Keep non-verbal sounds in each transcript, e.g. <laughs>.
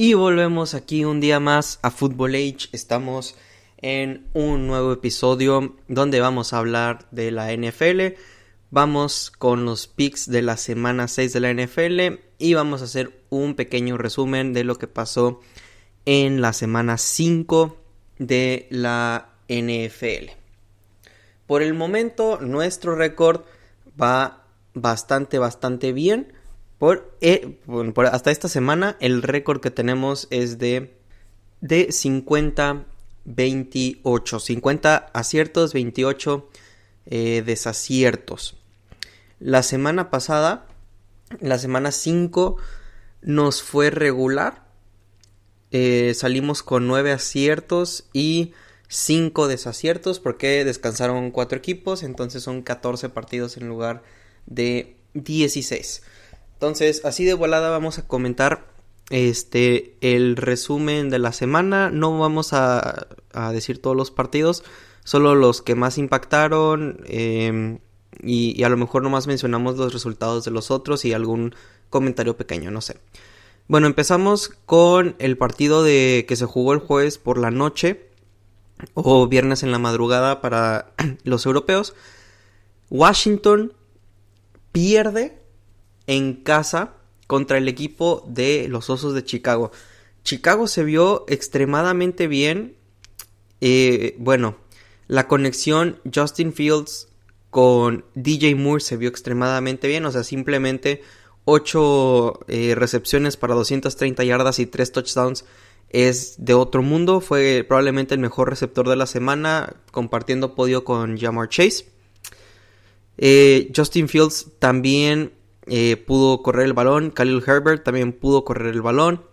Y volvemos aquí un día más a Football Age. Estamos en un nuevo episodio donde vamos a hablar de la NFL. Vamos con los picks de la semana 6 de la NFL y vamos a hacer un pequeño resumen de lo que pasó en la semana 5 de la NFL. Por el momento nuestro récord va bastante, bastante bien. Eh, por, hasta esta semana el récord que tenemos es de, de 50, 28. 50 aciertos, 28 eh, desaciertos. La semana pasada, la semana 5, nos fue regular. Eh, salimos con 9 aciertos y 5 desaciertos porque descansaron 4 equipos, entonces son 14 partidos en lugar de 16. Entonces, así de volada vamos a comentar este el resumen de la semana. No vamos a, decir todos los partidos, solo los que más impactaron. Em, y, a lo mejor nomás mencionamos los resultados de los otros y algún comentario pequeño, no sé. Bueno, empezamos con el partido de que se jugó el jueves por la noche o viernes en la madrugada para <clears throat> los europeos. Washington pierde en casa contra el equipo de los Osos de Chicago. Chicago se vio extremadamente bien. Eh, bueno, la conexión Justin Fields con DJ Moore se vio extremadamente bien. O sea, simplemente 8 eh, recepciones para 230 yardas y 3 touchdowns es de otro mundo. Fue probablemente el mejor receptor de la semana, compartiendo podio con Jamar Chase. Eh, Justin Fields también eh, pudo correr el balón. Khalil Herbert también pudo correr el balón.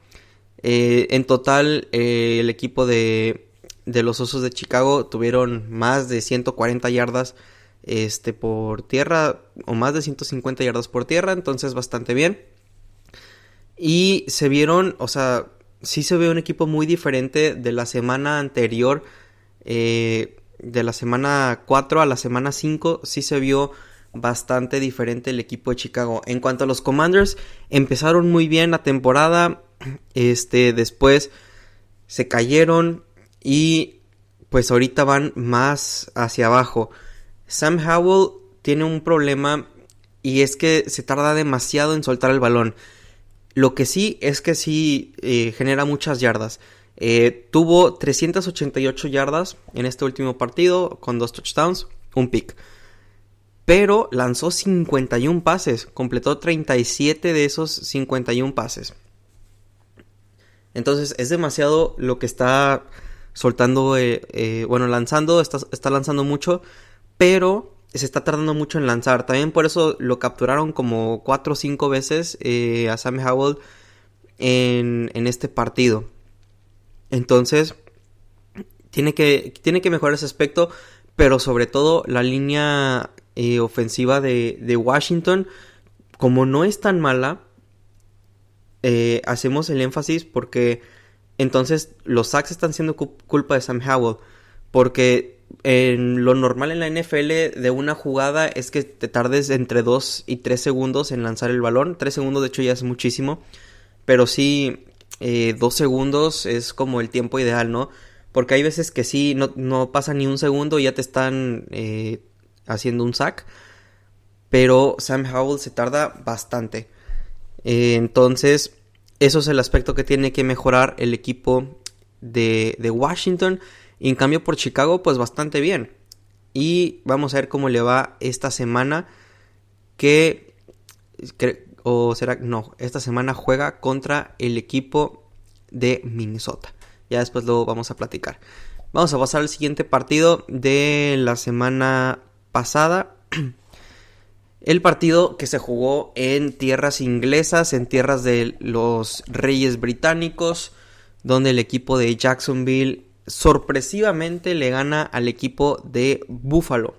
Eh, en total, eh, el equipo de, de, los Osos de Chicago tuvieron más de 140 yardas este, por tierra o más de 150 yardas por tierra, entonces bastante bien. Y se vieron, o sea, sí se ve un equipo muy diferente de la semana anterior, de la semana 4 a la semana 5, sí se vio bastante diferente el equipo de Chicago. En cuanto a los Commanders, empezaron muy bien la temporada, <clears throat> este, después se cayeron y pues ahorita van más hacia abajo. Sam Howell tiene un problema y es que se tarda demasiado en soltar el balón. Lo que sí es que sí eh, genera muchas yardas. Eh, tuvo 388 yardas en este último partido con dos touchdowns, un pick pero lanzó 51 pases, completó 37 de esos 51 pases. Entonces es demasiado lo que está soltando, eh, eh, bueno, lanzando, está, lanzando mucho, pero se está tardando mucho en lanzar. También por eso lo capturaron como 4 o 5 veces eh, a Sam Howell en, en, este partido. Entonces, tiene que, tiene que mejorar ese aspecto, pero sobre todo la línea eh, ofensiva de, Washington, como no es tan mala, eh, hacemos el énfasis porque entonces los sacks están siendo culpa de Sam Howell. Porque en lo normal en la NFL de una jugada es que te tardes entre 2 y 3 segundos en lanzar el balón. 3 segundos de hecho ya es muchísimo. Pero sí, 2 eh, segundos es como el tiempo ideal, ¿no? Porque hay veces que sí, no, no pasa ni un segundo y ya te están haciendo un sack. Pero Sam Howell se tarda bastante. Eh, entonces, eso es el aspecto que tiene que mejorar el equipo de, Washington. Y en cambio por Chicago, pues bastante bien. Y vamos a ver cómo le va esta semana. Que, o será, no, esta semana juega contra el equipo de Minnesota. Ya después lo vamos a platicar. Vamos a pasar al siguiente partido de la semana pasada. <clears throat> El partido que se jugó en tierras inglesas, en tierras de los reyes británicos, donde el equipo de Jacksonville sorpresivamente le gana al equipo de Buffalo.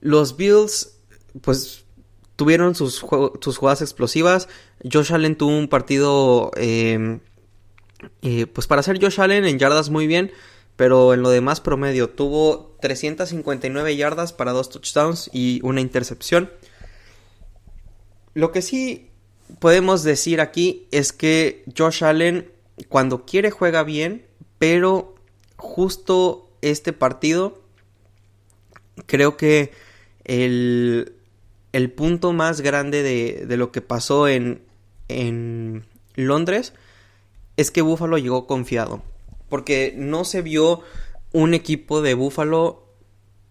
Los Bills, pues, tuvieron sus, sus jugadas explosivas. Josh Allen tuvo un partido, eh, eh, pues para ser Josh Allen en yardas muy bien pero en lo demás promedio tuvo 359 yardas para dos touchdowns y una intercepción. Lo que sí podemos decir aquí es que Josh Allen cuando quiere juega bien, pero justo este partido creo que el, el punto más grande de, de, lo que pasó en, en Londres es que Buffalo llegó confiado. Porque no se vio un equipo de Buffalo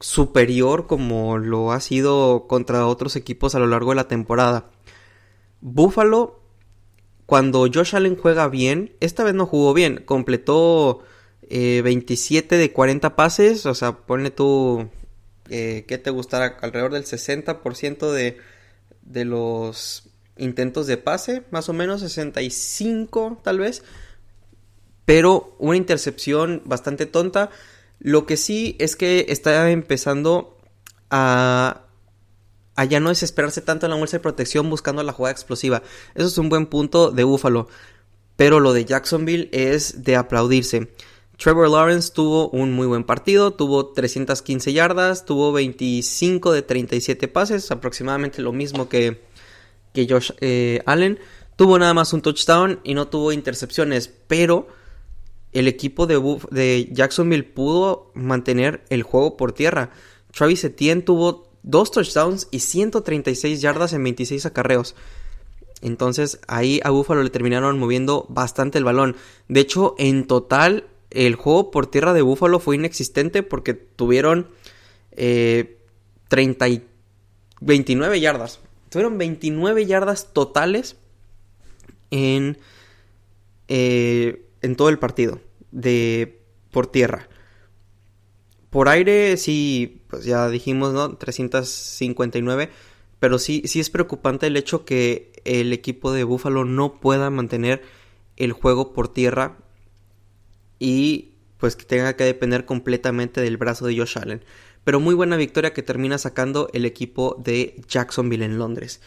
superior como lo ha sido contra otros equipos a lo largo de la temporada. Buffalo, cuando Josh Allen juega bien, esta vez no jugó bien, completó 27 eh, de 40 pases, o sea, pone tú eh, que te gustará alrededor del 60% de, de los intentos de pase, más o menos 65 tal vez, pero una intercepción bastante tonta. Lo que sí es que está empezando a, a ya no desesperarse tanto en la bolsa de protección buscando la jugada explosiva. Eso es un buen punto de Búfalo. Pero lo de Jacksonville es de aplaudirse. Trevor Lawrence tuvo un muy buen partido, tuvo 315 yardas, tuvo 25 de 37 pases, aproximadamente lo mismo que, que Josh eh, Allen. Tuvo nada más un touchdown y no tuvo intercepciones, pero el equipo de, de Jacksonville pudo mantener el juego por tierra. Travis Etienne tuvo dos touchdowns y 136 yardas en 26 acarreos. Entonces ahí a Buffalo le terminaron moviendo bastante el balón. De hecho, en total, el juego por tierra de Buffalo fue inexistente porque tuvieron eh, 30 y 29 yardas. Tuvieron 29 yardas totales en, eh, en todo el partido de por tierra. Por aire sí, pues ya dijimos, ¿no? 359. Pero sí, sí es preocupante el hecho que el equipo de Buffalo no pueda mantener el juego por tierra y pues que tenga que depender completamente del brazo de Josh Allen. Pero muy buena victoria que termina sacando el equipo de Jacksonville en Londres.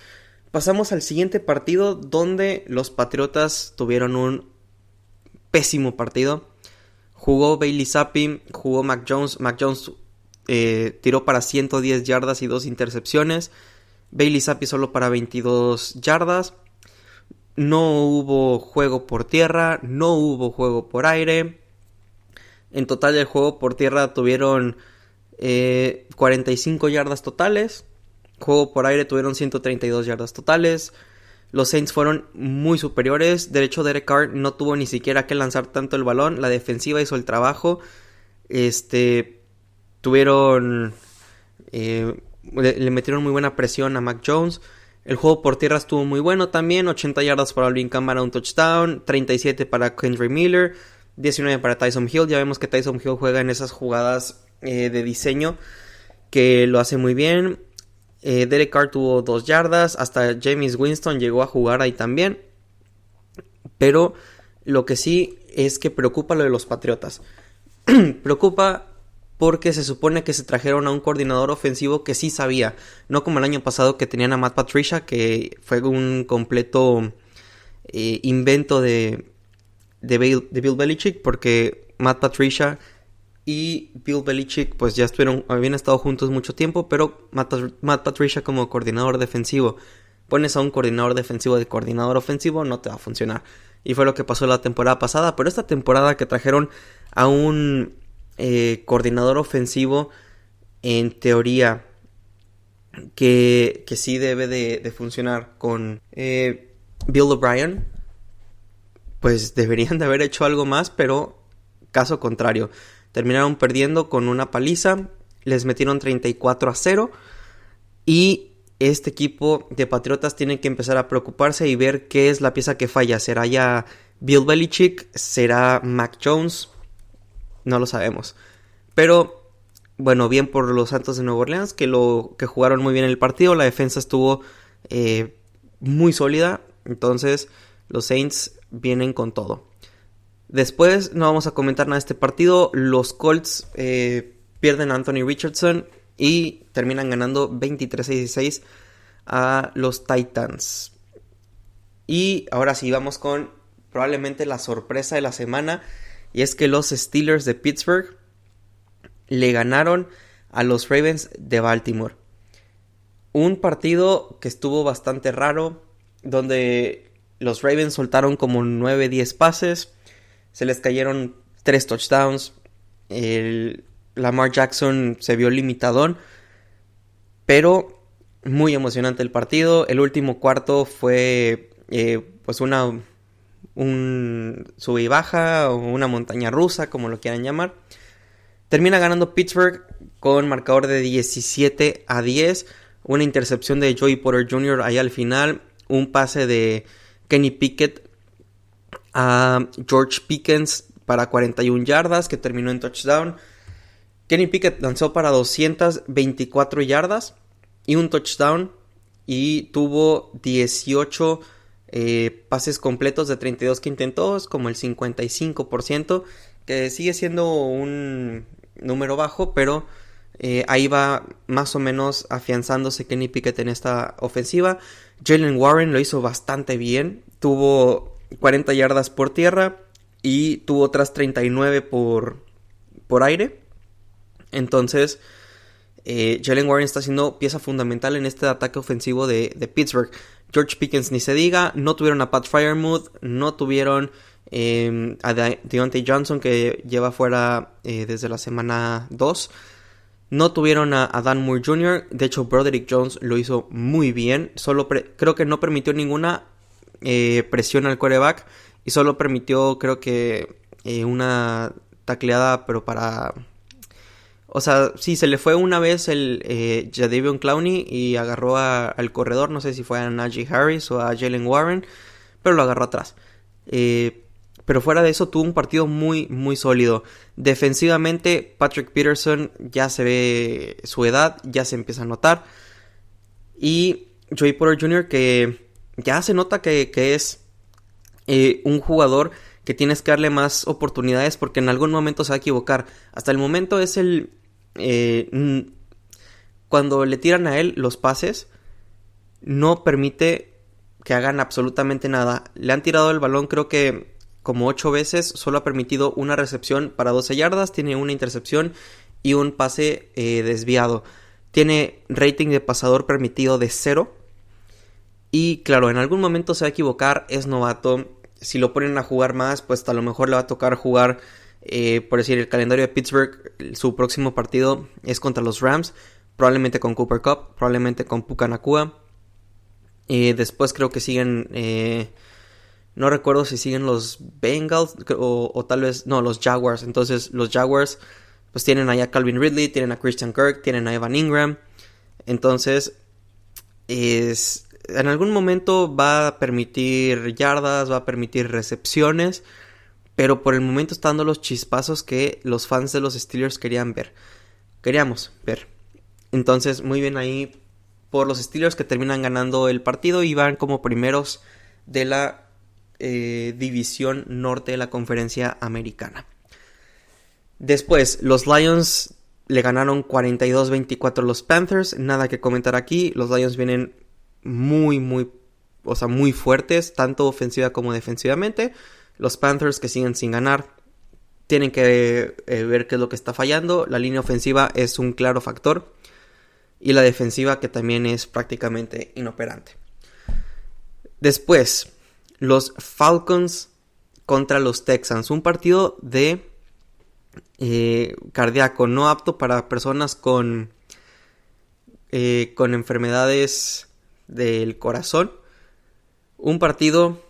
Pasamos al siguiente partido donde los Patriotas tuvieron un pésimo partido. Jugó Bailey Zappi, jugó Mac Jones. Mac Jones eh, tiró para 110 yardas y dos intercepciones. Bailey Zappi solo para 22 yardas. No hubo juego por tierra, no hubo juego por aire. En total el juego por tierra tuvieron 45 eh, yardas totales. Juego por aire tuvieron 132 yardas totales. Los Saints fueron muy superiores. De hecho, Derek Carr no tuvo ni siquiera que lanzar tanto el balón. La defensiva hizo el trabajo. Este. Tuvieron. Eh, le, metieron muy buena presión a Mac Jones. El juego por tierra estuvo muy bueno también. 80 yardas para Alvin Kamara, un touchdown. 37 para Kendry Miller. 19 para Tyson Hill. Ya vemos que Tyson Hill juega en esas jugadas eh, de diseño que lo hace muy bien. Eh, Derek Carr tuvo dos yardas. Hasta James Winston llegó a jugar ahí también. Pero lo que sí es que preocupa lo de los Patriotas. <clears throat> preocupa porque se supone que se trajeron a un coordinador ofensivo que sí sabía. No como el año pasado que tenían a Matt Patricia, que fue un completo eh, invento de, de, Bill, de Bill Belichick, porque Matt Patricia y Bill Belichick pues ya estuvieron, habían estado juntos mucho tiempo, pero Matt, Patricia como coordinador defensivo, pones a un coordinador defensivo de coordinador ofensivo, no te va a funcionar. Y fue lo que pasó la temporada pasada, pero esta temporada que trajeron a un eh, coordinador ofensivo, en teoría, que, que sí debe de, funcionar con eh, Bill O'Brien, pues deberían de haber hecho algo más, pero caso contrario. Terminaron perdiendo con una paliza, les metieron 34 a 0 y este equipo de Patriotas tiene que empezar a preocuparse y ver qué es la pieza que falla. ¿Será ya Bill Belichick? ¿Será Mac Jones? No lo sabemos. Pero bueno, bien por los Santos de Nueva Orleans que lo que jugaron muy bien el partido, la defensa estuvo eh, muy sólida, entonces los Saints vienen con todo. Después no vamos a comentar nada de este partido. Los Colts eh, pierden a Anthony Richardson y terminan ganando 23-16 a los Titans. Y ahora sí, vamos con probablemente la sorpresa de la semana. Y es que los Steelers de Pittsburgh le ganaron a los Ravens de Baltimore. Un partido que estuvo bastante raro, donde los Ravens soltaron como 9-10 pases se les cayeron tres touchdowns. Lamar Jackson se vio limitadón, pero muy emocionante el partido. El último cuarto fue eh, pues una un sube y baja o una montaña rusa, como lo quieran llamar. Termina ganando Pittsburgh con marcador de 17 a 10. Una intercepción de Joey Porter Jr. ahí al final. Un pase de Kenny Pickett a George Pickens para 41 yardas que terminó en touchdown. Kenny Pickett lanzó para 224 yardas y un touchdown y tuvo 18 eh, pases completos de 32 que intentó, es como el 55%, que sigue siendo un número bajo, pero eh, ahí va más o menos afianzándose Kenny Pickett en esta ofensiva. Jalen Warren lo hizo bastante bien, tuvo 40 yardas por tierra y tuvo otras 39 por, por aire. Entonces, eh, Jalen Warren está siendo pieza fundamental en este ataque ofensivo de, Pittsburgh. George Pickens ni se diga, no tuvieron a Pat Fryermuth, no tuvieron em, a Deontay Johnson que lleva fuera eh, desde la semana 2. No tuvieron a, Dan Moore Jr. De hecho, Broderick Jones lo hizo muy bien. Solo creo que no permitió ninguna eh, presión al quarterback. Y solo permitió, creo que, eh, una tacleada, pero para. O sea, sí, se le fue una vez el eh, Jadavion Clowney y agarró al corredor. No sé si fue a Najee Harris o a Jalen Warren, pero lo agarró atrás. Eh, pero fuera de eso tuvo un partido muy, muy sólido. Defensivamente, Patrick Peterson ya se ve su edad, ya se empieza a notar. Y Joey Porter Jr. que ya se nota que, es eh, un jugador que tienes que darle más oportunidades porque en algún momento se va a equivocar. Hasta el momento es el... Eh, cuando le tiran a él los pases, no permite que hagan absolutamente nada. Le han tirado el balón creo que como 8 veces, solo ha permitido una recepción para 12 yardas, tiene una intercepción y un pase eh, desviado. Tiene rating de pasador permitido de 0. Y claro, en algún momento se va a equivocar, es novato. Si lo ponen a jugar más, pues a lo mejor le va a tocar jugar, eh, por decir, el calendario de Pittsburgh. Su próximo partido es contra los Rams, probablemente con Cooper Cup, probablemente con Pucanacua. Y después creo que siguen, eh, no recuerdo si siguen los Bengals o, o, tal vez, no, los Jaguars. Entonces los Jaguars pues tienen ahí a Calvin Ridley, tienen a Christian Kirk, tienen a Evan Ingram. Entonces es, en algún momento va a permitir yardas, va a permitir recepciones, pero por el momento está dando los chispazos que los fans de los Steelers querían ver. Queríamos ver. Entonces, muy bien ahí por los Steelers que terminan ganando el partido y van como primeros de la eh, división norte de la conferencia americana. Después, los Lions le ganaron 42-24 a los Panthers. Nada que comentar aquí. Los Lions vienen muy, muy, o sea, muy fuertes, tanto ofensiva como defensivamente. Los Panthers que siguen sin ganar, tienen que eh, ver qué es lo que está fallando. La línea ofensiva es un claro factor. Y la defensiva que también es prácticamente inoperante. Después, los Falcons contra los Texans. Un partido de eh, cardíaco, no apto para personas con, eh, con enfermedades del corazón. Un partido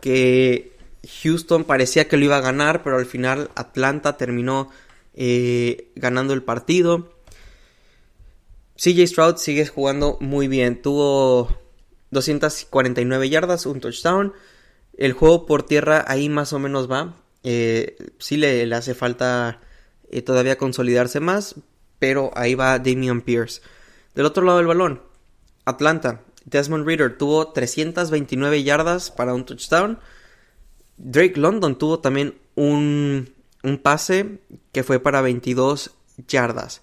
que Houston parecía que lo iba a ganar, pero al final Atlanta terminó eh, ganando el partido. CJ Stroud sigue jugando muy bien. Tuvo 249 yardas, un touchdown. El juego por tierra ahí más o menos va. Eh, sí le, hace falta eh, todavía consolidarse más, pero ahí va Damian Pierce. Del otro lado del balón, Atlanta. Desmond Reader tuvo 329 yardas para un touchdown. Drake London tuvo también un, un pase que fue para 22 yardas.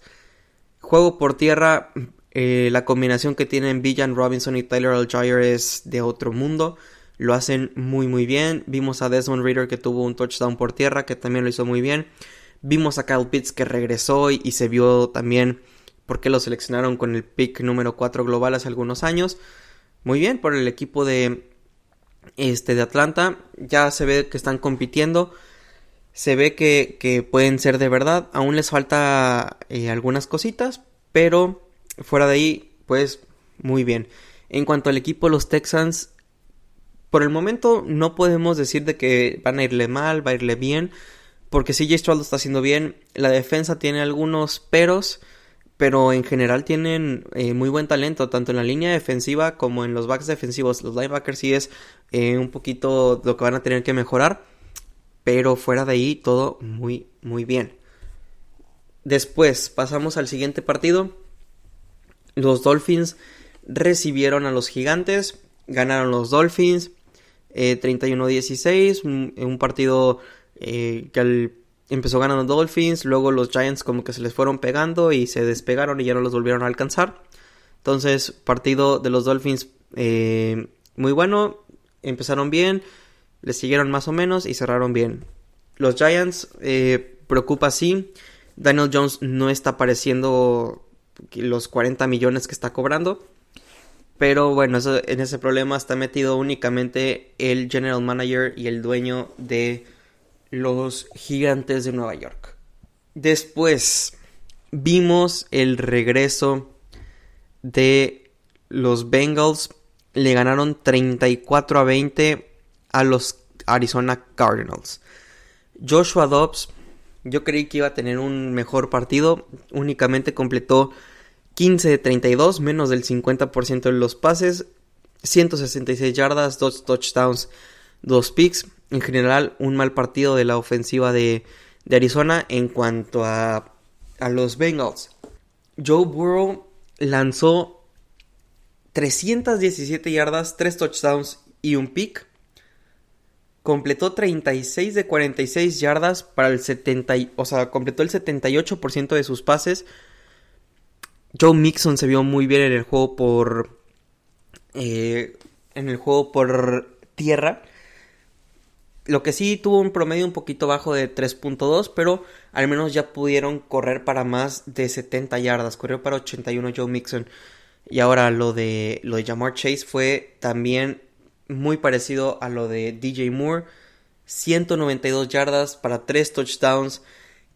Juego por tierra, eh, la combinación que tienen Villan Robinson y Tyler Algier es de otro mundo. Lo hacen muy muy bien. Vimos a Desmond Reader que tuvo un touchdown por tierra que también lo hizo muy bien. Vimos a Kyle Pitts que regresó y se vio también porque lo seleccionaron con el pick número 4 global hace algunos años. Muy bien por el equipo de, este, de Atlanta. Ya se ve que están compitiendo. Se ve que, pueden ser de verdad. Aún les falta eh, algunas cositas. Pero fuera de ahí, pues muy bien. En cuanto al equipo, los Texans, por el momento no podemos decir de que van a irle mal, va a irle bien. Porque CJ Stroud lo está haciendo bien. La defensa tiene algunos peros pero en general tienen eh, muy buen talento, tanto en la línea defensiva como en los backs defensivos. Los linebackers sí es eh, un poquito lo que van a tener que mejorar, pero fuera de ahí todo muy, muy bien. Después pasamos al siguiente partido. Los Dolphins recibieron a los Gigantes, ganaron los Dolphins 31-16, eh, un, partido que al empezó ganando Dolphins, luego los Giants como que se les fueron pegando y se despegaron y ya no los volvieron a alcanzar. Entonces, partido de los Dolphins eh, muy bueno, empezaron bien, les siguieron más o menos y cerraron bien. Los Giants eh, preocupa sí, Daniel Jones no está apareciendo los 40 millones que está cobrando. Pero bueno, en ese problema está metido únicamente el general manager y el dueño de los gigantes de Nueva York. Después vimos el regreso de los Bengals. Le ganaron 34 a 20 a los Arizona Cardinals. Joshua Dobbs, yo creí que iba a tener un mejor partido. Únicamente completó 15 de 32, menos del 50% de los pases. 166 yardas, 2 touchdowns, 2 picks en general un mal partido de la ofensiva de, Arizona en cuanto a, a los Bengals. Joe Burrow lanzó 317 yardas, 3 touchdowns y un pick. Completó 36 de 46 yardas para el 70, o sea, completó el 78% de sus pases. Joe Mixon se vio muy bien en el juego por eh, en el juego por tierra. Lo que sí tuvo un promedio un poquito bajo de 3.2, pero al menos ya pudieron correr para más de 70 yardas. Corrió para 81 Joe Mixon. Y ahora lo de, lo de Jamar Chase fue también muy parecido a lo de DJ Moore. 192 yardas para 3 touchdowns,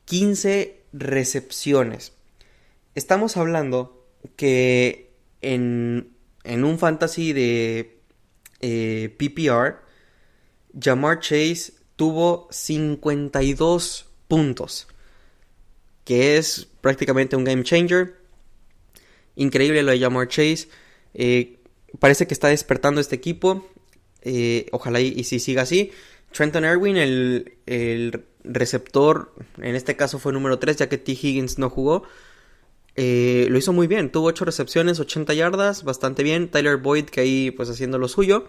15 recepciones. Estamos hablando que en, en un fantasy de eh, PPR Jamar Chase tuvo 52 puntos, que es prácticamente un game changer. Increíble lo de Jamar Chase. Eh, parece que está despertando este equipo. Eh, ojalá y, si siga así. Trenton Erwin, el, receptor, en este caso fue número 3, ya que T. Higgins no jugó. Eh, lo hizo muy bien, tuvo 8 recepciones, 80 yardas, bastante bien. Tyler Boyd, que ahí pues haciendo lo suyo.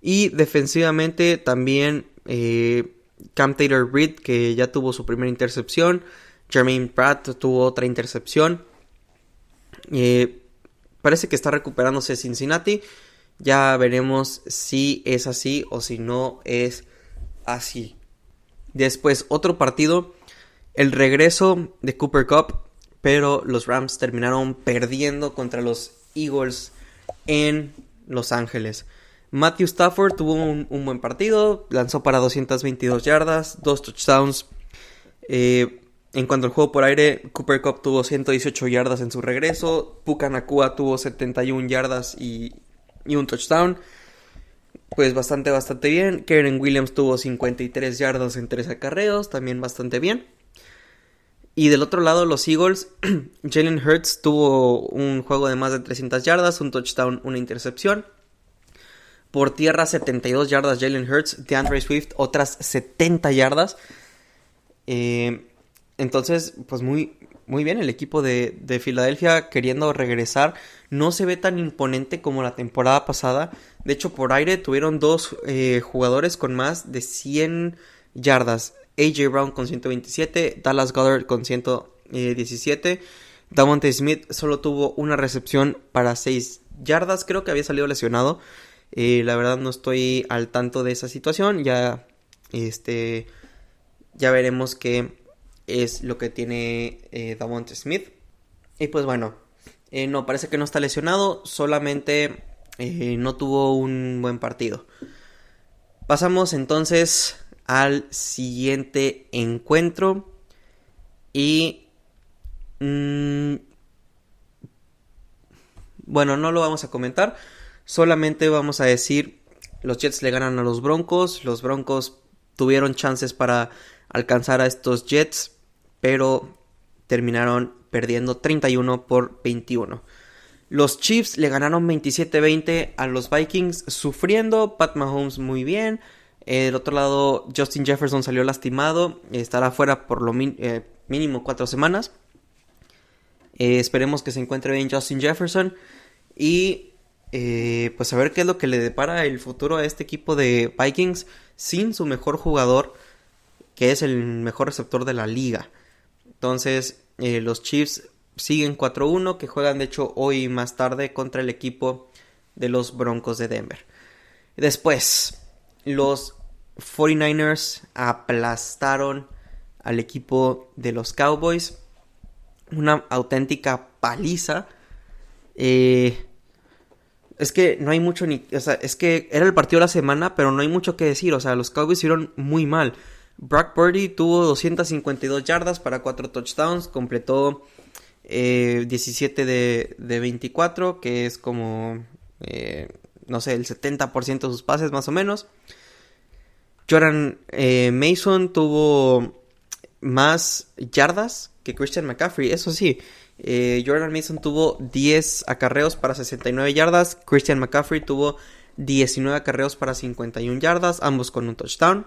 Y defensivamente también eh, Cam Taylor Reed, que ya tuvo su primera intercepción. Jermaine Pratt tuvo otra intercepción. Eh, parece que está recuperándose Cincinnati. Ya veremos si es así o si no es así. Después otro partido. El regreso de Cooper Cup. Pero los Rams terminaron perdiendo contra los Eagles en Los Ángeles. Matthew Stafford tuvo un, buen partido, lanzó para 222 yardas, dos touchdowns. Eh, en cuanto al juego por aire, Cooper Cup tuvo 118 yardas en su regreso, Puka Nakua tuvo 71 yardas y, un touchdown. Pues bastante, bastante bien. Karen Williams tuvo 53 yardas en 3 acarreos, también bastante bien. Y del otro lado, los Eagles, <clears throat> Jalen Hurts tuvo un juego de más de 300 yardas, un touchdown, una intercepción. Por tierra 72 yardas Jalen Hurts, DeAndre Swift otras 70 yardas. Eh, entonces, pues muy, muy bien el equipo de, Filadelfia queriendo regresar. No se ve tan imponente como la temporada pasada. De hecho, por aire tuvieron dos eh, jugadores con más de 100 yardas. AJ Brown con 127, Dallas Goddard con 117. Davante Smith solo tuvo una recepción para 6 yardas. Creo que había salido lesionado. Eh, la verdad no estoy al tanto de esa situación. Ya, este, ya veremos qué es lo que tiene eh, Smith. Y pues bueno, eh, no, parece que no está lesionado, solamente no tuvo un buen partido. Pasamos entonces al siguiente encuentro. Y... Mm, bueno, no lo vamos a comentar. Solamente vamos a decir, los Jets le ganan a los Broncos. Los Broncos tuvieron chances para alcanzar a estos Jets, pero terminaron perdiendo 31 por 21. Los Chiefs le ganaron 27-20 a los Vikings, sufriendo. Pat Mahomes muy bien. El otro lado, Justin Jefferson salió lastimado. Estará fuera por lo eh, mínimo cuatro semanas. Eh, esperemos que se encuentre bien Justin Jefferson. Y eh, pues a ver qué es lo que le depara el futuro a este equipo de Vikings sin su mejor jugador, que es el mejor receptor de la liga. Entonces, los Chiefs siguen 4-1, que juegan de hecho hoy más tarde contra el equipo de los Broncos de Denver. Después, los 49ers aplastaron al equipo de los Cowboys. Una auténtica paliza. Eh, es que no hay mucho ni. O sea, es que era el partido de la semana, pero no hay mucho que decir. O sea, los Cowboys hicieron muy mal. Brock Purdy tuvo 252 yardas para 4 touchdowns. Completó 17 eh, de, 24, que es como. Eh, no sé, el 70% de sus pases más o menos. Jordan eh, Mason tuvo más yardas que Christian McCaffrey, eso sí. Eh, Jordan Mason tuvo 10 acarreos para 69 yardas. Christian McCaffrey tuvo 19 acarreos para 51 yardas, ambos con un touchdown.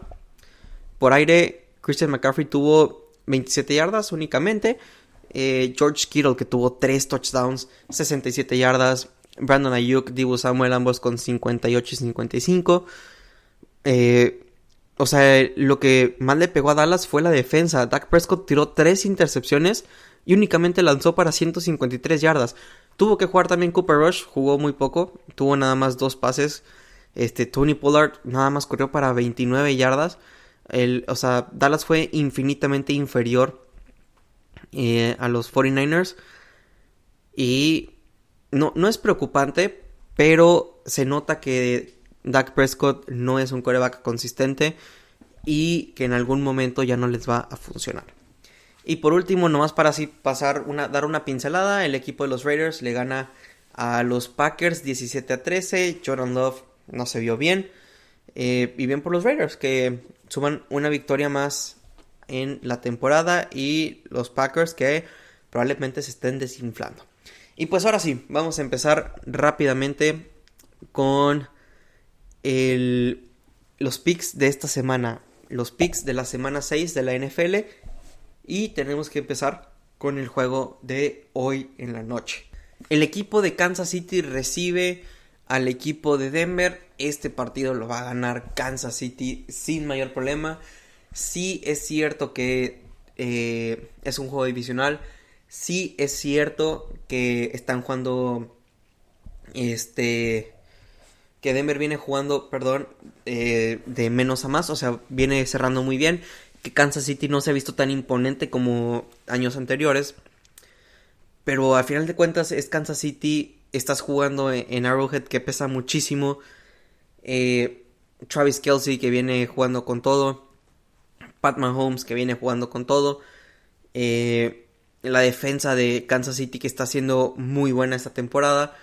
Por aire, Christian McCaffrey tuvo 27 yardas únicamente. Eh, George Kittle que tuvo 3 touchdowns, 67 yardas. Brandon Ayuk, Dibu Samuel ambos con 58 y 55. Eh, o sea, lo que más le pegó a Dallas fue la defensa. Dak Prescott tiró tres intercepciones y únicamente lanzó para 153 yardas. Tuvo que jugar también Cooper Rush, jugó muy poco, tuvo nada más dos pases. Este Tony Pollard nada más corrió para 29 yardas. El, o sea, Dallas fue infinitamente inferior eh, a los 49ers. Y no, no es preocupante, pero se nota que Dak Prescott no es un coreback consistente y que en algún momento ya no les va a funcionar. Y por último, nomás para así pasar una, dar una pincelada, el equipo de los Raiders le gana a los Packers 17 a 13. Jordan Love no se vio bien. Eh, y bien por los Raiders que suman una victoria más en la temporada y los Packers que probablemente se estén desinflando. Y pues ahora sí, vamos a empezar rápidamente con el, los picks de esta semana, los picks de la semana 6 de la NFL y tenemos que empezar con el juego de hoy en la noche. El equipo de Kansas City recibe al equipo de Denver. Este partido lo va a ganar Kansas City sin mayor problema. Sí es cierto que eh, es un juego divisional. Sí es cierto que están jugando este que Denver viene jugando, perdón, eh, de menos a más, o sea, viene cerrando muy bien, que Kansas City no se ha visto tan imponente como años anteriores, pero al final de cuentas es Kansas City, estás jugando en, Arrowhead que pesa muchísimo, eh, Travis Kelsey que viene jugando con todo, Pat Mahomes que viene jugando con todo, eh, la defensa de Kansas City que está siendo muy buena esta temporada,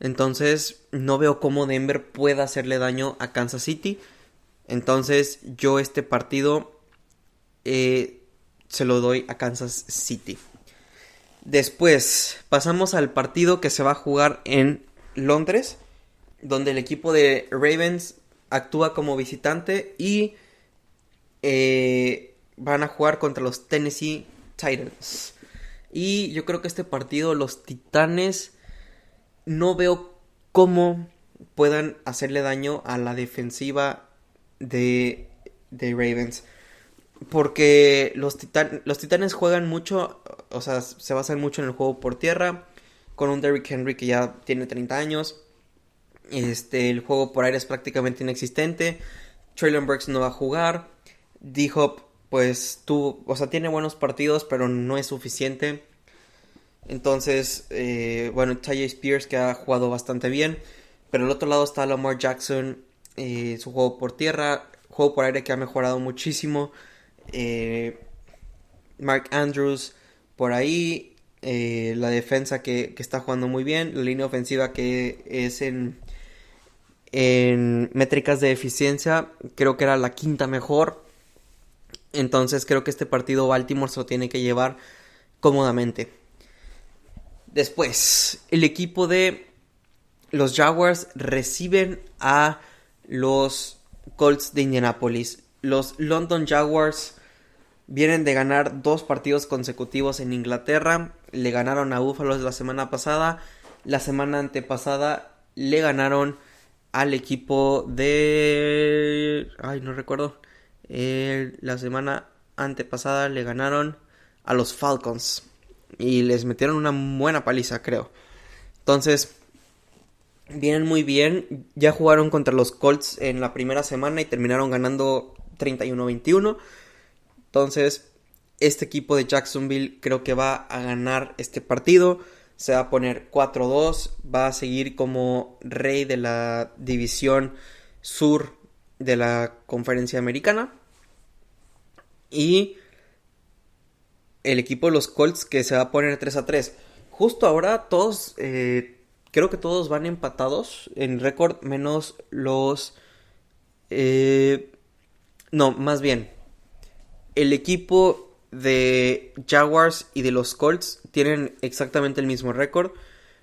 entonces no veo cómo Denver pueda hacerle daño a Kansas City. Entonces yo este partido eh, se lo doy a Kansas City. Después pasamos al partido que se va a jugar en Londres, donde el equipo de Ravens actúa como visitante y eh, van a jugar contra los Tennessee Titans. Y yo creo que este partido los Titanes no veo cómo puedan hacerle daño a la defensiva de, de Ravens. Porque los, los titanes juegan mucho, o sea, se basan mucho en el juego por tierra. Con un Derrick Henry que ya tiene 30 años. Este, el juego por aire es prácticamente inexistente. Traylon Burks no va a jugar. D-Hop, pues tuvo, o sea, tiene buenos partidos, pero no es suficiente. Entonces, eh, bueno, Ty Spears que ha jugado bastante bien. Pero al otro lado está Lamar Jackson eh, su juego por tierra, juego por aire que ha mejorado muchísimo. Eh, Mark Andrews por ahí, eh, la defensa que, que, está jugando muy bien, la línea ofensiva que es en, en métricas de eficiencia, creo que era la quinta mejor. Entonces creo que este partido Baltimore se lo tiene que llevar cómodamente. Después, el equipo de los Jaguars reciben a los Colts de Indianapolis. Los London Jaguars vienen de ganar dos partidos consecutivos en Inglaterra. Le ganaron a Buffalo la semana pasada. La semana antepasada le ganaron al equipo de... Ay, no recuerdo. la semana antepasada le ganaron a los Falcons. Y les metieron una buena paliza, creo. Entonces, vienen muy bien. Ya jugaron contra los Colts en la primera semana y terminaron ganando 31-21. Entonces, este equipo de Jacksonville creo que va a ganar este partido. Se va a poner 4-2. Va a seguir como rey de la división sur de la conferencia americana. Y el equipo de los Colts que se va a poner 3 a 3. Justo ahora todos eh, Creo que todos van empatados en récord, menos los... Eh, no, más bien. El equipo de Jaguars y de los Colts tienen exactamente el mismo récord.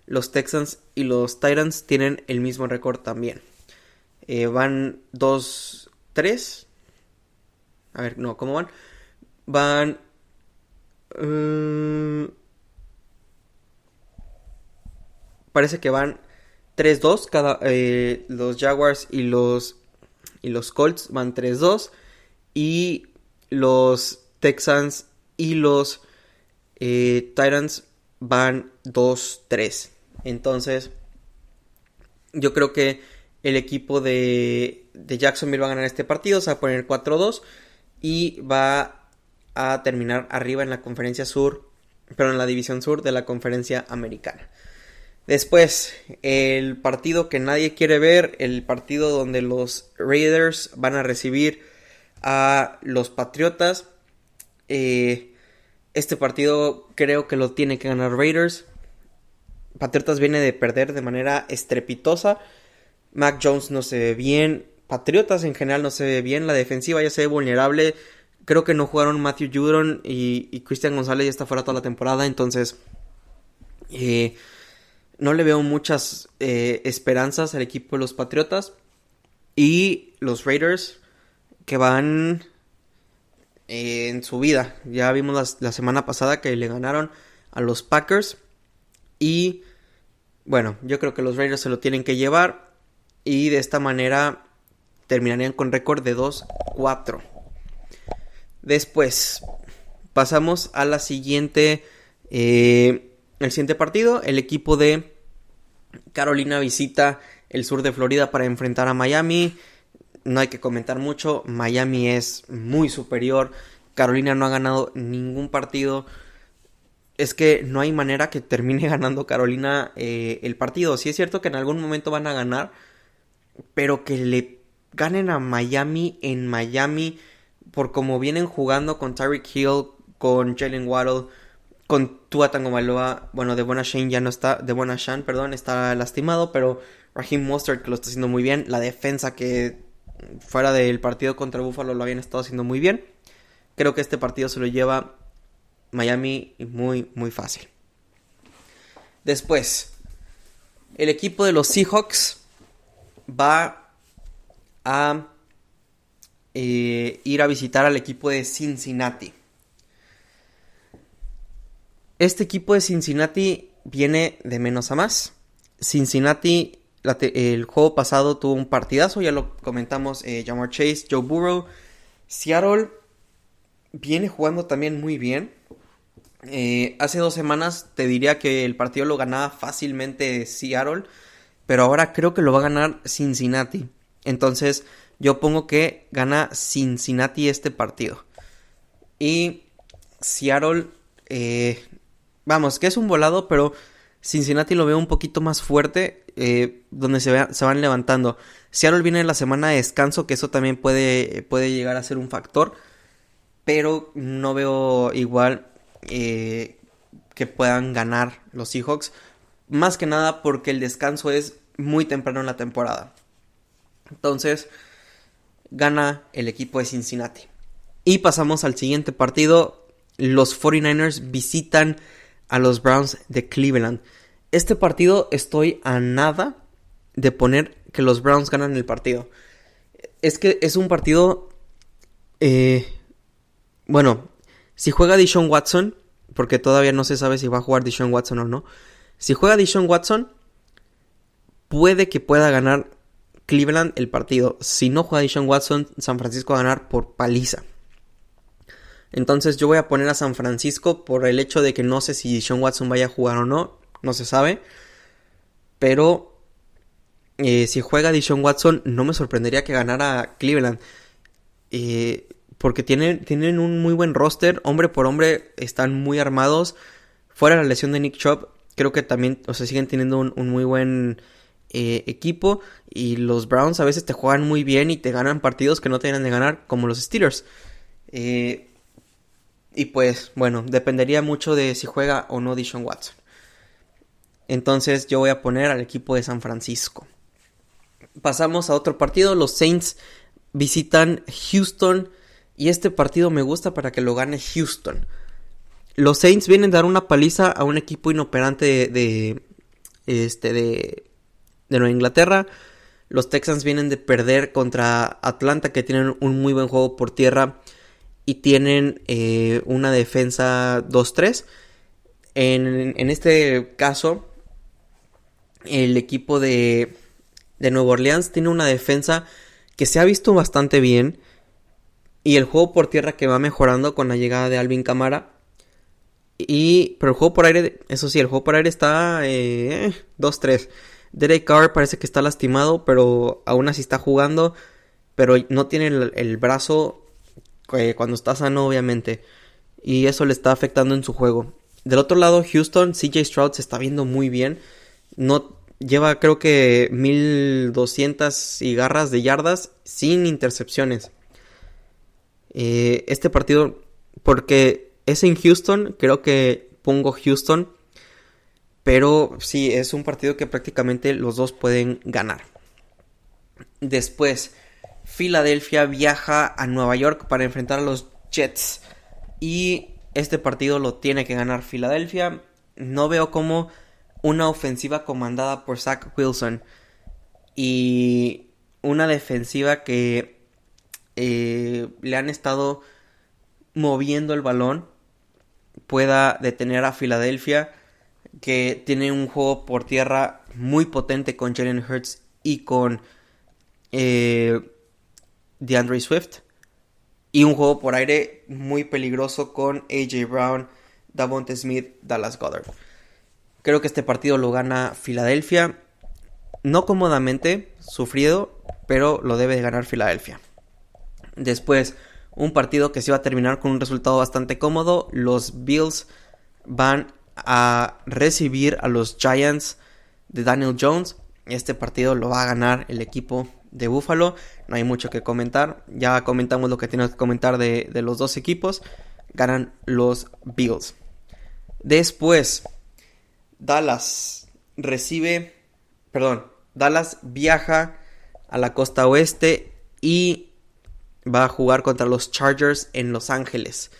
Los Texans y los Titans tienen el mismo récord también. Eh, van 2-3. A ver, no, ¿cómo van? Van... Uh, parece que van 3-2 cada eh, los Jaguars y los y los Colts van 3-2 y los Texans y los eh, Titans van 2-3 entonces yo creo que el equipo de, de Jacksonville va a ganar este partido se va a poner 4-2 y va a terminar arriba en la conferencia sur pero en la división sur de la conferencia americana Después, el partido que nadie quiere ver, el partido donde los Raiders van a recibir a los Patriotas. Eh, este partido creo que lo tiene que ganar Raiders. Patriotas viene de perder de manera estrepitosa. Mac Jones no se ve bien. Patriotas en general no se ve bien. La defensiva ya se ve vulnerable. Creo que no jugaron Matthew Judon y, y Christian González ya está fuera toda la temporada. Entonces, eh, no le veo muchas eh, esperanzas al equipo de los Patriotas. Y los Raiders que van eh, en su vida. Ya vimos la, semana pasada que le ganaron a los Packers. Y bueno, yo creo que los Raiders se lo tienen que llevar. Y de esta manera terminarían con récord de 2-4. Después pasamos a la siguiente. Eh, el siguiente partido, el equipo de Carolina visita el sur de Florida para enfrentar a Miami. No hay que comentar mucho, Miami es muy superior. Carolina no ha ganado ningún partido. Es que no hay manera que termine <laughs> ganando Carolina eh, el partido. Sí es cierto que en algún momento van a ganar, pero que le ganen a Miami en Miami por como vienen jugando con Tyreek Hill, con Jalen Waddle con Tua Tagovailoa, bueno, de Buena Shane ya no está, de Buena Shan, perdón, está lastimado, pero Raheem Mostert que lo está haciendo muy bien, la defensa que fuera del partido contra Buffalo lo habían estado haciendo muy bien. Creo que este partido se lo lleva Miami muy, muy fácil. Después, el equipo de los Seahawks va a eh, ir a visitar al equipo de Cincinnati. Este equipo de Cincinnati viene de menos a más. Cincinnati, el juego pasado tuvo un partidazo, ya lo comentamos, eh, Jamar Chase, Joe Burrow. Seattle viene jugando también muy bien. Eh, hace dos semanas te diría que el partido lo ganaba fácilmente Seattle, pero ahora creo que lo va a ganar Cincinnati. Entonces yo pongo que gana Cincinnati este partido. Y Seattle eh, Vamos, que es un volado, pero Cincinnati lo veo un poquito más fuerte, eh, donde se, van levantando. Seattle viene en la semana de descanso, que eso también puede, puede llegar a ser un factor, pero no veo igual eh, que puedan ganar los Seahawks, más que nada porque el descanso es muy temprano en la temporada. Entonces, gana el equipo de Cincinnati. Y pasamos al siguiente partido. Los 49ers visitan a los Browns de Cleveland. Este partido estoy a nada de poner que los Browns ganan el partido. Es que es un partido... Eh, bueno, si juega Dishon Watson, porque todavía no se sabe si va a jugar Dishon Watson o no. Si juega Dishon Watson, puede que pueda ganar Cleveland el partido. Si no juega Dishon Watson, San Francisco va a ganar por paliza. Entonces yo voy a poner a San Francisco por el hecho de que no sé si Sean Watson vaya a jugar o no, no se sabe. Pero eh, si juega Dishon Watson, no me sorprendería que ganara Cleveland. Eh, porque tienen, tienen un muy buen roster, hombre por hombre, están muy armados. Fuera la lesión de Nick Chubb, creo que también, o sea, siguen teniendo un, muy buen eh, equipo. Y los Browns a veces te juegan muy bien y te ganan partidos que no te tienen de ganar, como los Steelers. Eh, y pues, bueno, dependería mucho de si juega o no Dishon Watson. Entonces yo voy a poner al equipo de San Francisco. Pasamos a otro partido. Los Saints visitan Houston. Y este partido me gusta para que lo gane Houston. Los Saints vienen a dar una paliza a un equipo inoperante de, este, de, de Nueva Inglaterra. Los Texans vienen de perder contra Atlanta, que tienen un muy buen juego por tierra y tienen eh, una defensa 2-3. En, en, este caso, el equipo de, de Nueva Orleans tiene una defensa que se ha visto bastante bien. Y el juego por tierra que va mejorando con la llegada de Alvin Camara. Y, pero el juego por aire, eso sí, el juego por aire está eh, 2-3. Derek Carr parece que está lastimado, pero aún así está jugando. Pero no tiene el brazo eh, cuando está sano, obviamente. Y eso le está afectando en su juego. Del otro lado, Houston, CJ Stroud se está viendo muy bien. No lleva, creo que 1200 y garras de yardas sin intercepciones. Eh, este partido, porque es en Houston, creo que pongo Houston. Pero sí, es un partido que prácticamente los dos pueden ganar. Después, Filadelfia viaja a Nueva York para enfrentar a los Jets. Y este partido lo tiene que ganar Filadelfia. No veo como una ofensiva comandada por Zach Wilson y una defensiva que eh, le han estado moviendo el balón pueda detener a Filadelfia que tiene un juego por tierra muy potente con Jalen Hurts y con eh, de Andre Swift. Y un juego por aire muy peligroso con AJ Brown, Davonte Smith, Dallas Goddard. Creo que este partido lo gana Filadelfia. No cómodamente, sufrido, pero lo debe de ganar Filadelfia. Después, un partido que se va a terminar con un resultado bastante cómodo. Los Bills van a recibir a los Giants de Daniel Jones. Este partido lo va a ganar el equipo de Buffalo. No hay mucho que comentar. Ya comentamos lo que tiene que comentar de, los dos equipos. Ganan los Bills. Después, Dallas recibe, perdón, Dallas viaja a la costa oeste y va a jugar contra los Chargers en Los Ángeles.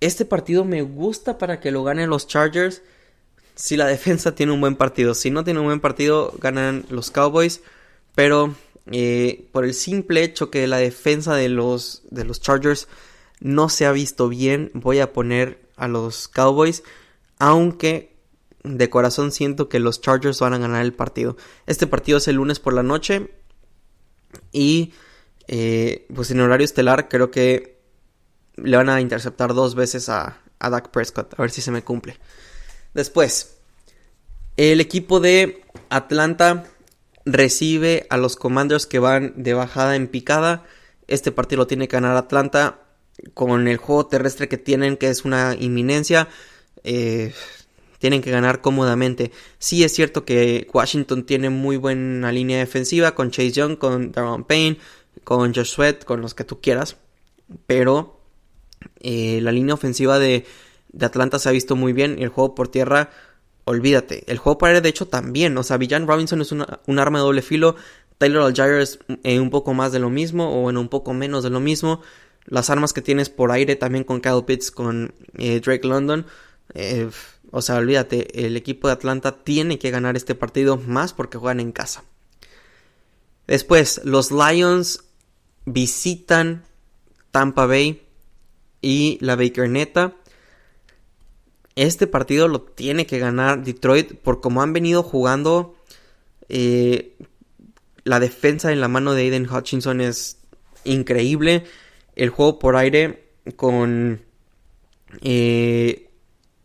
Este partido me gusta para que lo ganen los Chargers si la defensa tiene un buen partido. Si no tiene un buen partido, ganan los Cowboys. Pero eh, por el simple hecho que la defensa de los, de los Chargers no se ha visto bien, voy a poner a los Cowboys. Aunque de corazón siento que los Chargers van a ganar el partido. Este partido es el lunes por la noche. Y eh, pues en horario estelar creo que le van a interceptar dos veces a, a Dak Prescott. A ver si se me cumple. Después, el equipo de Atlanta recibe a los Commanders que van de bajada en picada. Este partido lo tiene que ganar Atlanta con el juego terrestre que tienen, que es una inminencia. Eh, tienen que ganar cómodamente. Sí es cierto que Washington tiene muy buena línea defensiva con Chase Young, con Daron Payne, con Josh Sweat, con los que tú quieras, pero eh, la línea ofensiva de, Atlanta se ha visto muy bien y el juego por tierra, olvídate. El juego por aire, de hecho, también. O sea, Villan Robinson es un arma de doble filo. Taylor Algier es eh, un poco más de lo mismo o en un poco menos de lo mismo. Las armas que tienes por aire también con Kyle Pitts, con eh, Drake London. o sea, olvídate, el equipo de Atlanta tiene que ganar este partido más porque juegan en casa. Después, los Lions visitan Tampa Bay y la Baker Neta. Este partido lo tiene que ganar Detroit por como han venido jugando. Eh, la defensa en la mano de Aiden Hutchinson es increíble. El juego por aire con, eh,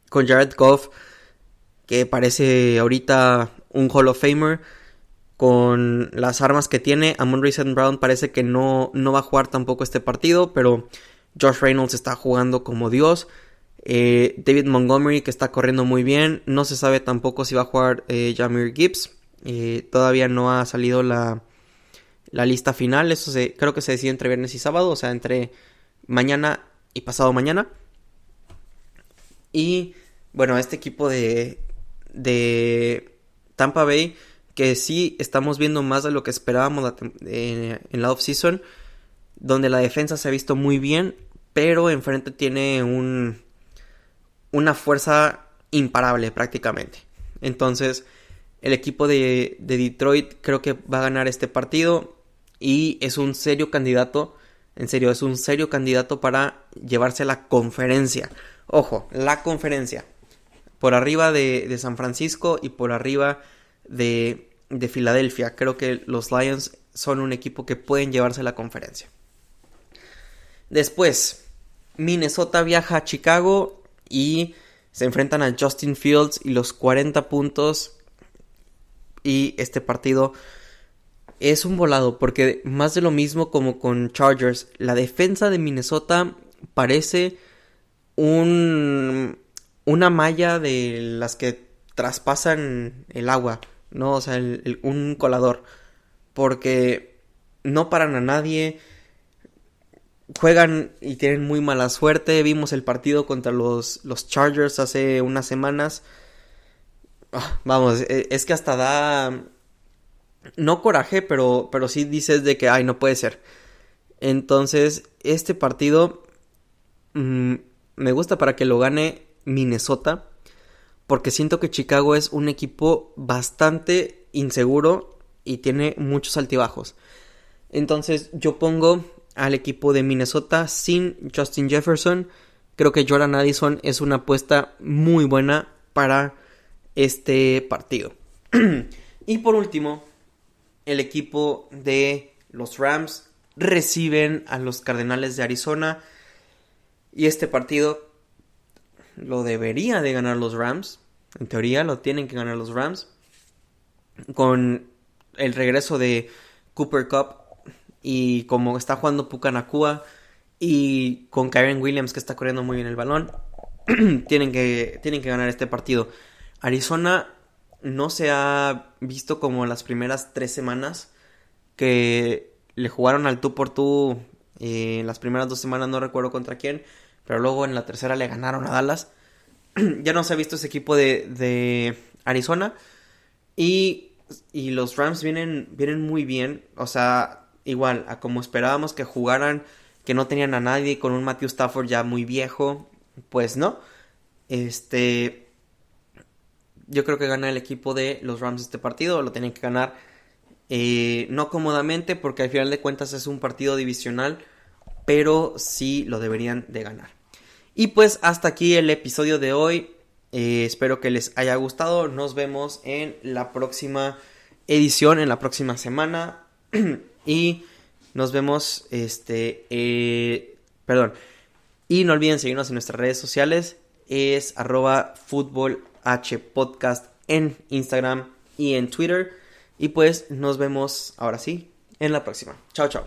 con Jared Goff, que parece ahorita un Hall of Famer. Con las armas que tiene, Amon St. Brown parece que no, no va a jugar tampoco este partido, pero Josh Reynolds está jugando como Dios. Eh, David Montgomery que está corriendo muy bien. No se sabe tampoco si va a jugar eh, Jamir Gibbs. Eh, todavía no ha salido la, la lista final. Eso se, creo que se decide entre viernes y sábado. O sea, entre mañana y pasado mañana. Y bueno, este equipo de, de Tampa Bay. Que sí estamos viendo más de lo que esperábamos en la offseason. Donde la defensa se ha visto muy bien pero enfrente tiene un, una fuerza imparable prácticamente. Entonces, el equipo de, Detroit creo que va a ganar este partido y es un serio candidato, en serio, es un serio candidato para llevarse la conferencia. Ojo, la conferencia. Por arriba de, de San Francisco y por arriba de, de Filadelfia. Creo que los Lions son un equipo que pueden llevarse la conferencia. Después, Minnesota viaja a Chicago y se enfrentan a Justin Fields y los 40 puntos. Y este partido es un volado porque más de lo mismo como con Chargers, la defensa de Minnesota parece un una malla de las que traspasan el agua, ¿no? O sea, un colador. Porque no paran a nadie juegan y tienen muy mala suerte. Vimos el partido contra los, los Chargers hace unas semanas. Ah, vamos, e, es que hasta da... No coraje, pero, pero sí dices de que, ay, no puede ser. Entonces, este partido mm, me gusta para que lo gane Minnesota. Porque siento que Chicago es un equipo bastante inseguro y tiene muchos altibajos. Entonces yo pongo al equipo de Minnesota sin Justin Jefferson. Creo que Jordan Addison es una apuesta muy buena para este partido. <clears throat> y por último, el equipo de los Rams reciben a los Cardenales de Arizona. Y este partido lo debería de ganar los Rams. En teoría lo tienen que ganar los Rams. Con el regreso de Cooper Cup y como está jugando Pucanacua y con Kyren Williams que está corriendo muy bien el balón, <clears throat> tienen, que, tienen que ganar este partido. Arizona no se ha visto como las primeras tres semanas que le jugaron al tú por tú. Eh, las primeras dos semanas no recuerdo contra quién, pero luego en la tercera le ganaron a Dallas. <clears throat> ya no se ha visto ese equipo de, de Arizona. Y, y, los Rams vienen, vienen muy bien. O sea, igual a como esperábamos que jugaran, que no tenían a nadie con un Matthew Stafford ya muy viejo, pues no. Este yo creo que gana el equipo de los Rams este partido, lo tienen que ganar eh, no cómodamente porque al final de cuentas es un partido divisional, pero sí lo deberían de ganar. Y pues hasta aquí el episodio de hoy. Eh, espero que les haya gustado. Nos vemos en la próxima edición, en la próxima semana. <clears throat> Y nos vemos, este, eh, perdón. Y no olviden seguirnos en nuestras redes sociales. Es arroba podcast en Instagram y en Twitter. Y pues nos vemos ahora sí en la próxima. Chao, chao.